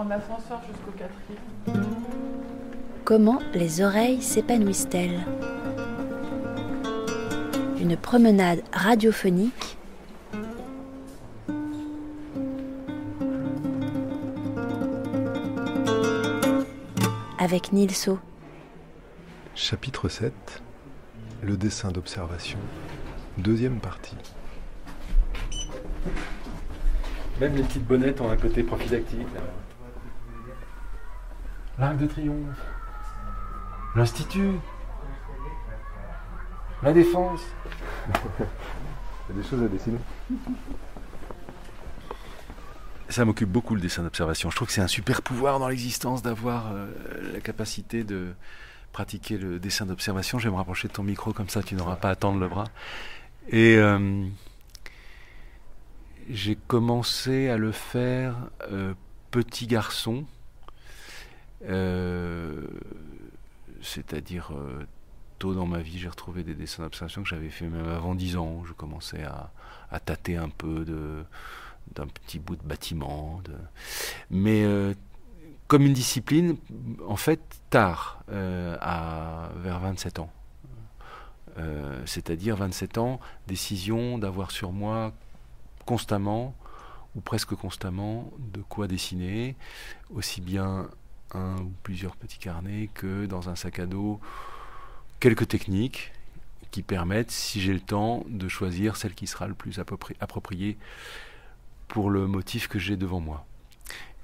prendre l'ascenseur jusqu'au quatrième. Comment les oreilles s'épanouissent-elles? Une promenade radiophonique avec Nilso. Chapitre 7 Le dessin d'observation. Deuxième partie. Même les petites bonnettes ont un côté prophylactique. L'Arc de Triomphe. L'Institut. La Défense. Il y a des choses à dessiner. Ça m'occupe beaucoup le dessin d'observation. Je trouve que c'est un super pouvoir dans l'existence d'avoir euh, la capacité de pratiquer le dessin d'observation. Je vais me rapprocher de ton micro comme ça, tu n'auras pas à tendre le bras. Et euh, j'ai commencé à le faire euh, petit garçon, euh, c'est-à-dire euh, tôt dans ma vie, j'ai retrouvé des dessins d'observation que j'avais fait même avant 10 ans. Je commençais à, tâter un peu d'un petit bout de bâtiment, mais euh, comme une discipline, en fait, tard, à, vers 27 ans. C'est-à-dire 27 ans, décision d'avoir sur moi constamment, ou presque constamment, de quoi dessiner, aussi bien un ou plusieurs petits carnets que dans un sac à dos, quelques techniques qui permettent, si j'ai le temps, de choisir celle qui sera le plus appropri- appropriée pour le motif que j'ai devant moi.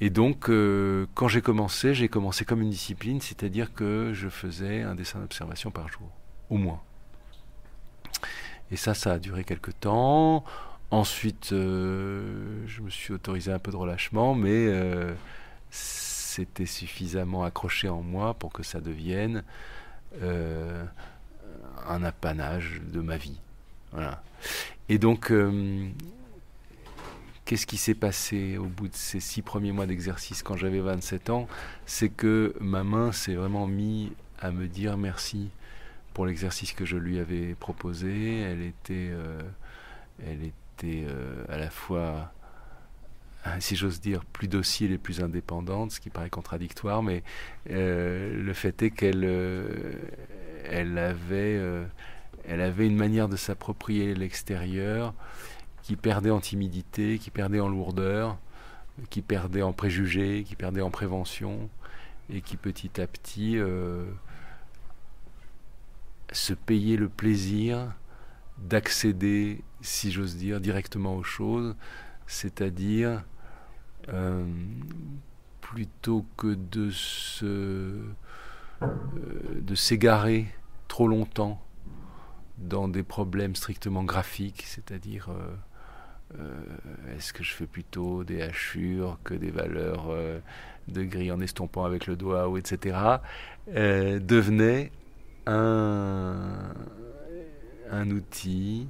Et donc, euh, quand j'ai commencé, j'ai commencé comme une discipline, c'est-à-dire que je faisais un dessin d'observation par jour, au moins. Et ça, ça a duré quelques temps. Ensuite, euh, je me suis autorisé un peu de relâchement, mais euh, c'était suffisamment accroché en moi pour que ça devienne euh, un apanage de ma vie. Et donc, euh, qu'est-ce qui s'est passé au bout de ces six premiers mois d'exercice quand j'avais 27 ans? C'est que ma main s'est vraiment mise à me dire merci pour l'exercice que je lui avais proposé. Elle était, elle était euh, à la fois, si j'ose dire, plus docile et plus indépendante, ce qui paraît contradictoire, mais euh, le fait est qu'elle euh, elle avait, euh, avait une manière de s'approprier l'extérieur qui perdait en timidité, qui perdait en lourdeur, qui perdait en préjugés, qui perdait en prévention, et qui petit à petit se payait le plaisir d'accéder, si j'ose dire, directement aux choses, c'est-à-dire euh, plutôt que de se euh, de s'égarer trop longtemps dans des problèmes strictement graphiques, c'est-à-dire euh, est-ce que je fais plutôt des hachures que des valeurs de gris en estompant avec le doigt ou etc. devenait un, un outil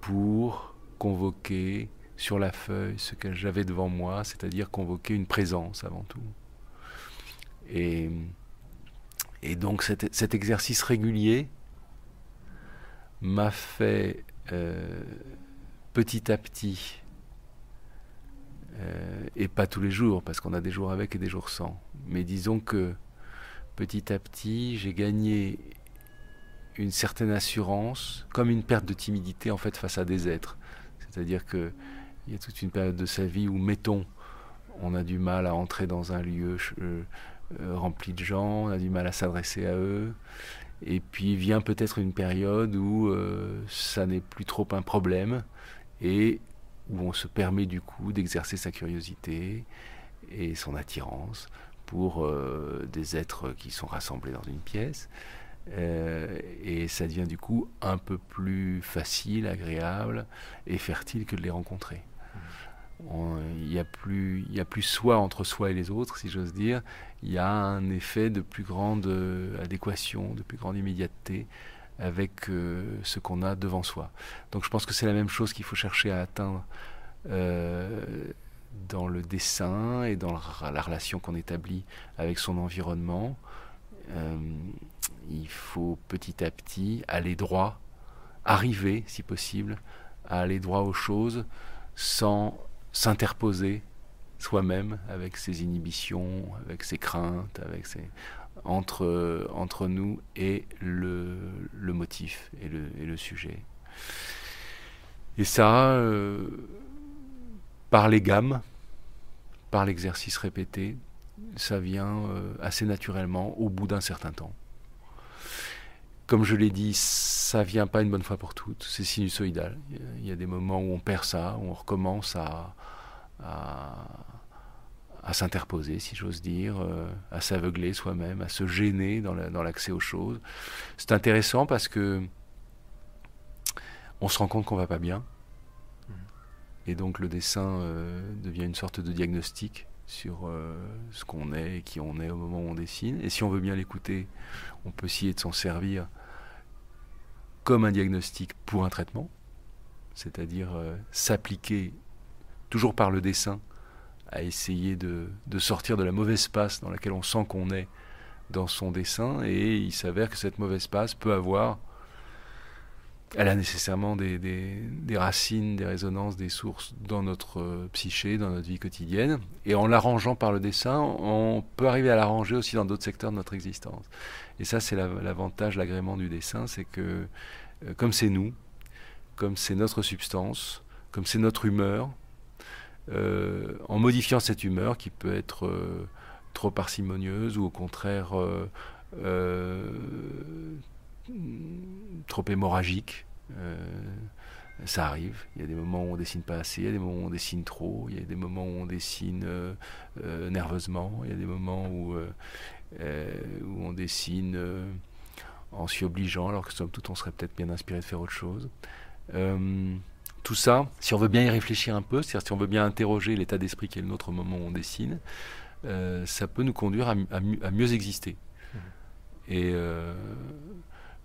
pour convoquer sur la feuille ce que j'avais devant moi, c'est-à-dire convoquer une présence avant tout. Et, donc cet, cet exercice régulier m'a fait euh, petit à petit, euh, et pas tous les jours, parce qu'on a des jours avec et des jours sans, mais disons que petit à petit, j'ai gagné une certaine assurance, comme une perte de timidité en fait face à des êtres. C'est-à-dire que il y a toute une période de sa vie où, mettons, on a du mal à entrer dans un lieu euh, euh, rempli de gens, on a du mal à s'adresser à eux. Et puis vient peut-être une période où euh, ça n'est plus trop un problème et où on se permet du coup d'exercer sa curiosité et son attirance pour des êtres qui sont rassemblés dans une pièce. Et ça devient du coup un peu plus facile, agréable et fertile que de les rencontrer. Il n'y a, plus- y a plus soi entre soi et les autres, si j'ose dire. Il y a un effet de plus grande euh, adéquation, de plus grande immédiateté avec euh, ce qu'on a devant soi. Donc je pense que c'est la même chose qu'il faut chercher à atteindre euh, dans le dessin et dans la la relation qu'on établit avec son environnement. Il faut petit à petit aller droit, arriver, si possible, à aller droit aux choses sans s'interposer soi-même, avec ses inhibitions, avec ses craintes. Entre, nous et le, motif et le, et le, sujet. Et ça, euh, par les gammes, par l'exercice répété, ça vient euh, assez naturellement au bout d'un certain temps. Comme je l'ai dit, ça vient pas une bonne fois pour toutes, c'est sinusoïdal. Il y a des moments où on perd ça, où on recommence à, à, s'interposer, si j'ose dire, euh, à s'aveugler soi-même, à se gêner dans l'accès aux choses. C'est intéressant parce que on se rend compte qu'on va pas bien. Mmh. Et donc le dessin euh, devient une sorte de diagnostic sur euh, ce qu'on est et qui on est au moment où on dessine. Et si on veut bien l'écouter, on peut essayer de s'en servir comme un diagnostic pour un traitement, c'est-à-dire euh, s'appliquer toujours par le dessin à essayer de, de, sortir de la mauvaise passe dans laquelle on sent qu'on est dans son dessin. Et il s'avère que cette mauvaise passe peut avoir elle a nécessairement des, des, racines, des résonances, des sources dans notre euh, psyché, dans notre vie quotidienne. Et en l'arrangeant par le dessin, on peut arriver à l'arranger aussi dans d'autres secteurs de notre existence. Et ça, c'est l'avantage, l'agrément du dessin, c'est que euh, comme c'est nous, comme c'est notre substance, comme c'est notre humeur, euh, en modifiant cette humeur qui peut être trop parcimonieuse ou au contraire trop hémorragique. Euh, ça arrive. Il y a des moments où on dessine pas assez, il y a des moments où on dessine trop, il y a des moments où on dessine euh, euh, nerveusement, il y a des moments où, où on dessine en s'y obligeant, alors que somme toute on serait peut-être bien inspiré de faire autre chose. tout ça, si on veut bien y réfléchir un peu, c'est-à-dire si on veut bien interroger l'état d'esprit qui est le nôtre au moment où on dessine, ça peut nous conduire à, mieux exister. Mmh. Et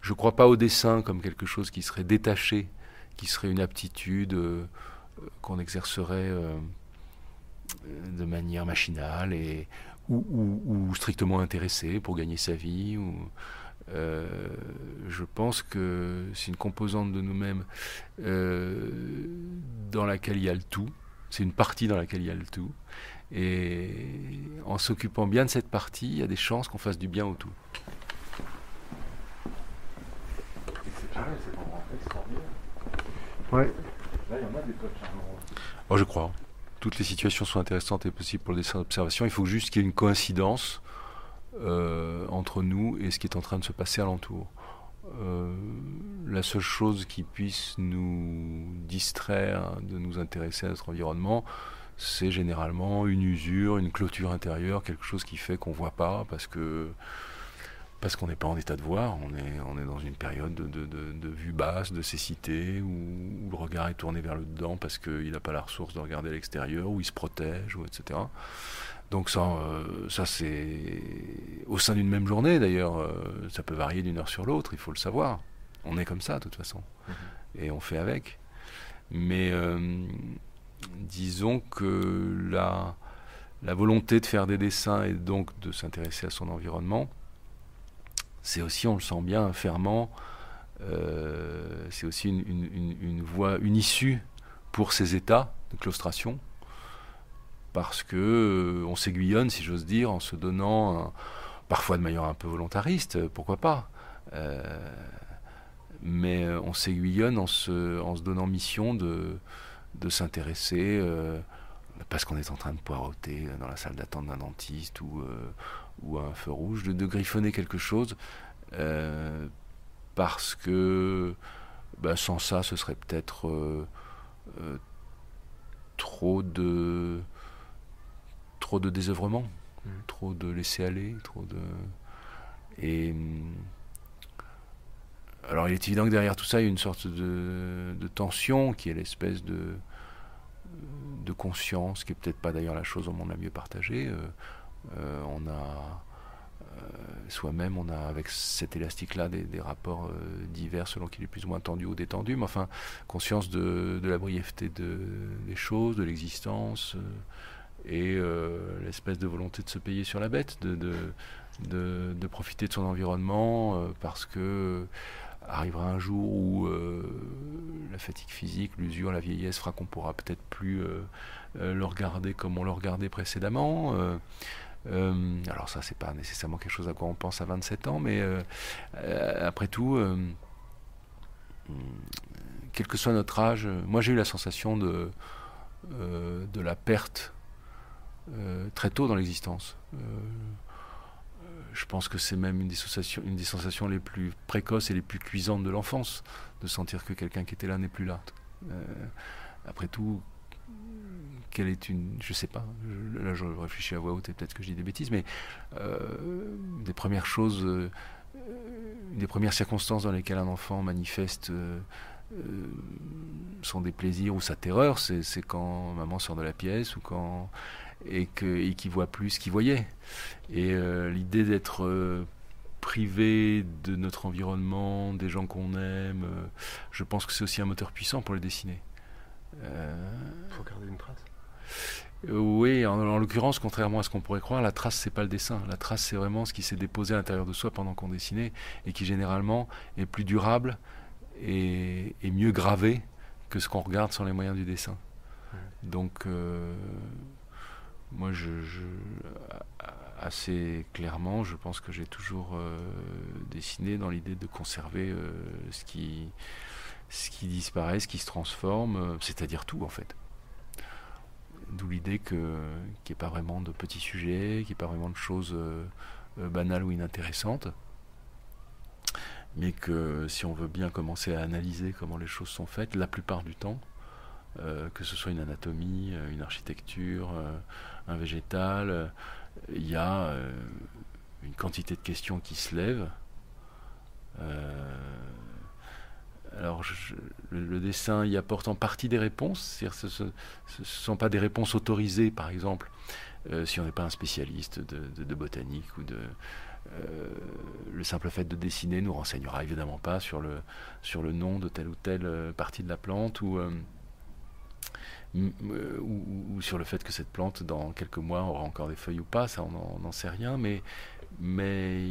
je ne crois pas au dessin comme quelque chose qui serait détaché, qui serait une aptitude euh, qu'on exercerait euh, de manière machinale et, ou, strictement intéressée pour gagner sa vie. Euh, je pense que c'est une composante de nous-mêmes dans laquelle il y a le tout. C'est une partie dans laquelle il y a le tout. Et en s'occupant bien de cette partie, il y a des chances qu'on fasse du bien au tout. Ouais. Oh, je crois. Toutes les situations sont intéressantes et possibles pour le dessin d'observation. Il faut juste qu'il y ait une coïncidence euh, entre nous et ce qui est en train de se passer alentour. Euh, la seule chose qui puisse nous distraire de nous intéresser à notre environnement, c'est généralement une usure, une clôture intérieure, quelque chose qui fait qu'on ne voit pas parce que parce qu'on n'est pas en état de voir, on est, on est dans une période de, de, de, vue basse, de cécité, où, le regard est tourné vers le dedans parce qu'il n'a pas la ressource de regarder l'extérieur, où il se protège, ou etc. Donc ça, euh, ça c'est au sein d'une même journée d'ailleurs, euh, ça peut varier d'une heure sur l'autre, il faut le savoir. On est comme ça de toute façon, mm-hmm. et on fait avec. Mais euh, disons que la, la volonté de faire des dessins et donc de s'intéresser à son environnement, c'est aussi, on le sent bien, un ferment, euh, c'est aussi une, voie, une issue pour ces états de claustration, parce que euh, on s'aiguillonne, si j'ose dire, en se donnant, parfois de manière un peu volontariste, pourquoi pas, euh, mais on s'aiguillonne en se, donnant mission de s'intéresser parce qu'on est en train de poireauter dans la salle d'attente d'un dentiste ou, ou un feu rouge, de, griffonner quelque chose, euh, parce que bah, sans ça, ce serait peut-être euh, euh, trop de trop de désœuvrement, mmh. trop de laisser aller, trop de et alors il est évident que derrière tout ça, il y a une sorte de, de tension qui est l'espèce de de conscience, qui est peut-être pas d'ailleurs la chose au monde la mieux partagée. Euh, on a euh, soi-même, on a avec cet élastique-là des, rapports euh, divers selon qu'il est plus ou moins tendu ou détendu, mais enfin, conscience de, la brièveté des choses, de l'existence, et l'espèce de volonté de se payer sur la bête, de, de, profiter de son environnement, parce que arrivera un jour où la fatigue physique, l'usure, la vieillesse fera qu'on pourra peut-être plus le regarder comme on le regardait précédemment. Alors ça, c'est pas nécessairement quelque chose à quoi on pense à 27 ans, mais après tout, quel que soit notre âge, moi j'ai eu la sensation de, de la perte très tôt dans l'existence je pense que c'est même une des, sensations, une des les plus précoces et les plus cuisantes de l'enfance, de sentir que quelqu'un qui était là n'est plus là. Euh, après tout, quelle est une. Je sais pas, là je réfléchis à voix haute et peut-être que je dis des bêtises, mais euh, des premières choses, euh, des premières circonstances dans lesquelles un enfant manifeste son déplaisir ou sa terreur, c'est quand maman sort de la pièce ou quand et qu'il et voit plus qu'il voyait. Et euh, l'idée d'être euh, privé de notre environnement, des gens qu'on aime, euh, je pense que c'est aussi un moteur puissant pour le dessiner. Il faut garder une trace. Oui, en, l'occurrence, contrairement à ce qu'on pourrait croire, la trace c'est pas le dessin. La trace c'est vraiment ce qui s'est déposé à l'intérieur de soi pendant qu'on dessinait et qui généralement est plus durable et, mieux gravé que ce qu'on regarde sans les moyens du dessin. Donc moi, je, assez clairement, je pense que j'ai toujours euh, dessiné dans l'idée de conserver euh, ce, qui, ce qui disparaît, ce qui se transforme, euh, c'est-à-dire tout en fait. D'où l'idée qu'il n'y ait pas vraiment de petits sujets, qu'il n'y ait pas vraiment de choses banales ou inintéressantes, mais que si on veut bien commencer à analyser comment les choses sont faites, la plupart du temps, que ce soit une anatomie, une architecture, un végétal. Euh, il y a euh, une quantité de questions qui se lèvent. Euh, alors, le, dessin y apporte en partie des réponses. Ce ne sont pas des réponses autorisées, par exemple, si on n'est pas un spécialiste de, botanique ou de. le simple fait de dessiner nous renseignera évidemment pas sur le, sur le nom de telle ou telle partie de la plante ou. Euh, ou, sur le fait que cette plante, dans quelques mois, aura encore des feuilles ou pas, ça on n'en sait rien, mais, mais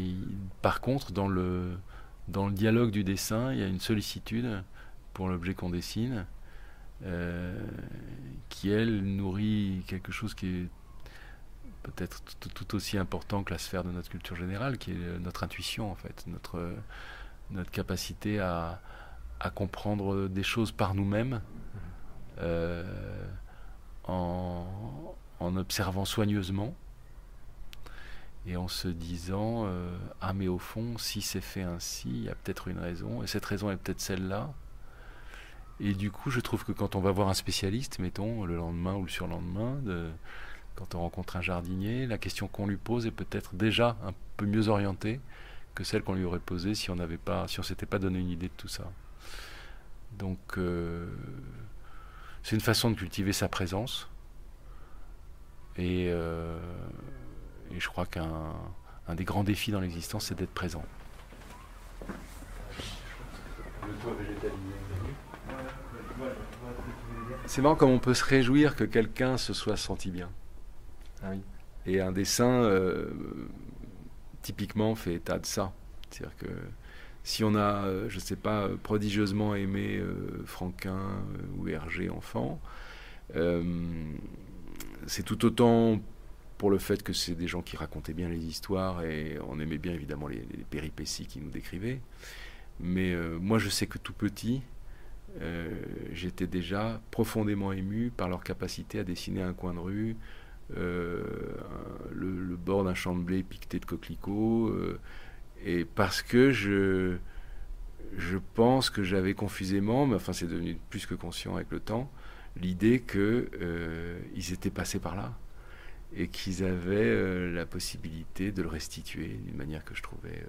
par contre, dans le, dans le dialogue du dessin, il y a une sollicitude pour l'objet qu'on dessine, euh, qui elle nourrit quelque chose qui est peut-être tout, aussi important que la sphère de notre culture générale, qui est notre intuition en fait, notre, notre capacité à, à comprendre des choses par nous-mêmes euh, en, observant soigneusement et en se disant euh, ah mais au fond si c'est fait ainsi il y a peut-être une raison et cette raison est peut-être celle-là et du coup je trouve que quand on va voir un spécialiste mettons le lendemain ou le surlendemain de, quand on rencontre un jardinier la question qu'on lui pose est peut-être déjà un peu mieux orientée que celle qu'on lui aurait posée si on n'avait pas si on s'était pas donné une idée de tout ça donc euh, c'est une façon de cultiver sa présence. Et, euh, je crois qu'un des grands défis dans l'existence, c'est d'être présent. C'est marrant comme on peut se réjouir que quelqu'un se soit senti bien. Ah Et un dessin, euh, typiquement, fait état de ça. C'est-à-dire que si on a, euh, je ne sais pas, prodigieusement aimé euh, Franquin euh, ou Hergé enfant, c'est tout autant pour le fait que c'est des gens qui racontaient bien les histoires et on aimait bien évidemment les, péripéties qu'ils nous décrivaient. Mais moi je sais que tout petit, j'étais déjà profondément ému par leur capacité à dessiner un coin de rue, le, le, bord d'un champ de blé piqueté de coquelicots et parce que je, je pense que j'avais confusément, mais enfin c'est devenu plus que conscient avec le temps, l'idée qu'ils euh, étaient passés par là et qu'ils avaient euh, la possibilité de le restituer d'une manière que je trouvais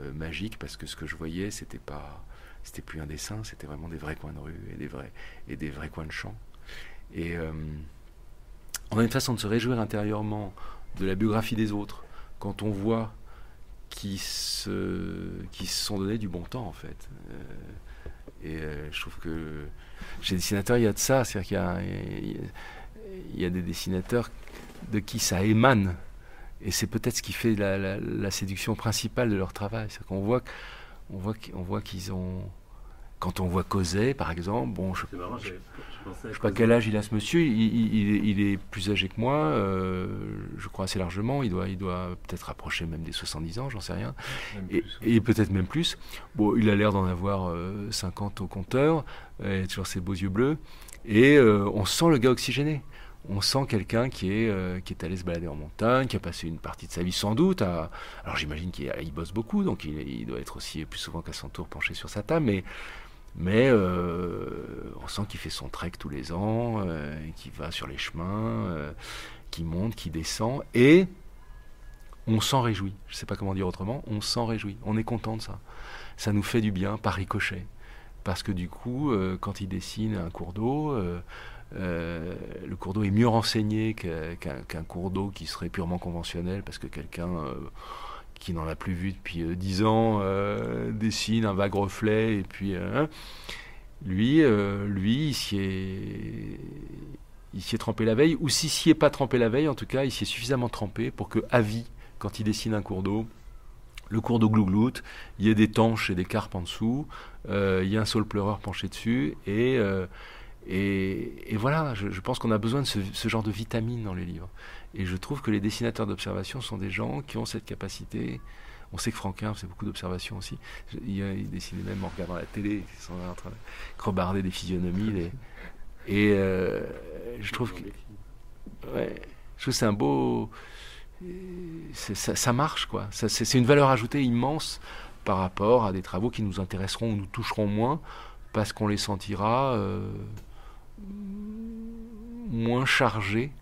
euh, magique parce que ce que je voyais c'était pas c'était plus un dessin c'était vraiment des vrais coins de rue et des vrais et des vrais coins de champ et on a une façon de se réjouir intérieurement de la biographie des autres quand on voit qui se, qui se sont donné du bon temps, en fait. Euh, et euh, je trouve que chez les dessinateurs, il y a de ça. C'est-à-dire qu'il y y a des dessinateurs de qui ça émane. Et c'est peut-être ce qui fait la, la, séduction principale de leur travail. C'est qu'on voit on voit, on voit qu'ils ont. Quand on voit Causet, par exemple, bon, je, je sais pas quel âge il a ce monsieur, il, il- il est, plus âgé que moi, euh, je crois assez largement, il doit, il doit peut-être approcher même des 70 ans, j'en sais rien, et, plus. et peut-être même plus. Bon, il a l'air d'en avoir euh, 50 au compteur, euh, il a toujours ses beaux yeux bleus, et euh, on sent le gars oxygéné. On sent quelqu'un qui est, euh, qui est allé se balader en montagne, qui a passé une partie de sa vie sans doute. Alors j'imagine qu'il il bosse beaucoup, donc il, doit être aussi plus souvent qu'à son tour penché sur sa table, mais, euh, on sent qu'il fait son trek tous les ans, euh, qu'il va sur les chemins, qu'il monte, qu'il descend, et on s'en réjouit. Je ne sais pas comment dire autrement, on s'en réjouit. On est content de ça. Ça nous fait du bien par ricochet. Parce que du coup, quand il dessine un cours d'eau, euh, le cours d'eau est mieux renseigné qu'un cours d'eau qui serait purement conventionnel, parce que quelqu'un euh, qui n'en a plus vu depuis euh, 10 ans euh, dessine un vague reflet, et puis hein, lui, lui, il s'y est, trempé la veille, ou s'il s'y est pas trempé la veille, en tout cas, il s'y est suffisamment trempé pour que, à vie, quand il dessine un cours d'eau, le cours d'eau glougloute, il y ait des tanches et des carpes en dessous, il y a un saule pleureur penché dessus, et, et, voilà, je, pense qu'on a besoin de ce, genre de vitamine dans les livres. Et je trouve que les dessinateurs d'observation sont des gens qui ont cette capacité. On sait que Franquin faisait beaucoup d'observations aussi. Il, dessinait même en regardant la télé, ils sont en train de crebarder des physionomies. Et euh, je trouve que Ouais, je trouve que c'est un beau. c'est- Ça, marche, quoi. C'est c'est une valeur ajoutée immense par rapport à des travaux qui nous intéresseront ou nous toucheront moins, parce qu'on les sentira euh, moins chargés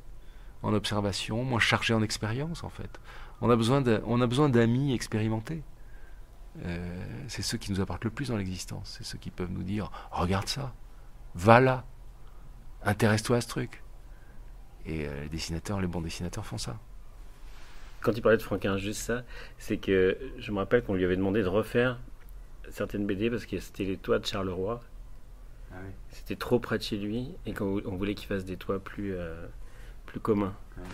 en observation, moins chargés en expérience, en fait. On a besoin de- on a besoin d'amis expérimentés. Euh, c'est ceux qui nous apportent le plus dans l'existence. C'est ceux qui peuvent nous dire regarde ça, va là, intéresse-toi à ce truc. Et euh, les dessinateurs, les bons dessinateurs font ça. Quand il parlait de Franquin, juste ça, c'est que je me rappelle qu'on lui avait demandé de refaire certaines BD parce que c'était les toits de Charleroi. C'était trop près de chez lui et qu'on on voulait qu'il fasse des toits plus, euh, plus communs. Ouais.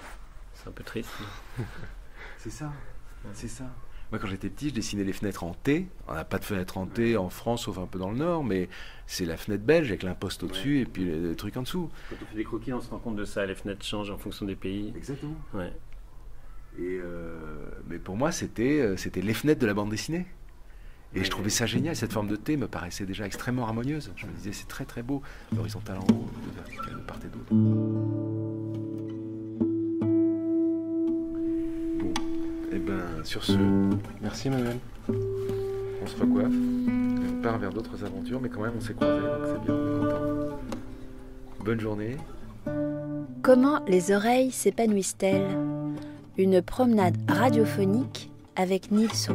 C'est un peu triste. C'est ça, c'est ça. Moi, quand j'étais petit, je dessinais les fenêtres en T. On n'a pas de fenêtre en T en France, sauf un peu dans le Nord, mais c'est la fenêtre belge avec l'imposte au-dessus et puis le, le truc en dessous. Quand on fait des croquis, on se rend compte de ça. Les fenêtres changent en fonction des pays. Exactement. Ouais. Et euh, mais pour moi, c'était euh, c'était les fenêtres de la bande dessinée. Et je trouvais ça génial. Cette forme de T me paraissait déjà extrêmement harmonieuse. Je me disais, c'est très très beau. L'horizontal en haut, le vertical de part et d'autre. Bon, et ben sur ce, merci Manuel. On se recoiffe. On part vers d'autres aventures, mais quand même on s'est croisés, donc c'est bien, on est content. Bonne journée. Comment les oreilles s'épanouissent-elles? Une promenade radiophonique avec Nilso.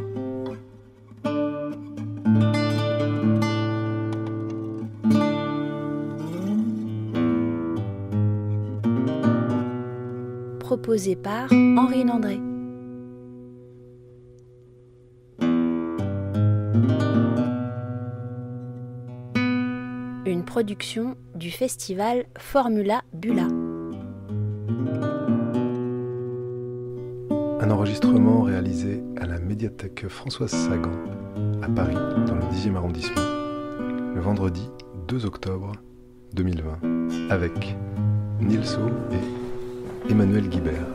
Par Henri Landré. Une production du festival Formula Bula. Un enregistrement réalisé à la médiathèque Françoise Sagan, à Paris, dans le 10e arrondissement, le vendredi 2 octobre 2020, avec Nilso et Emmanuel Guibert.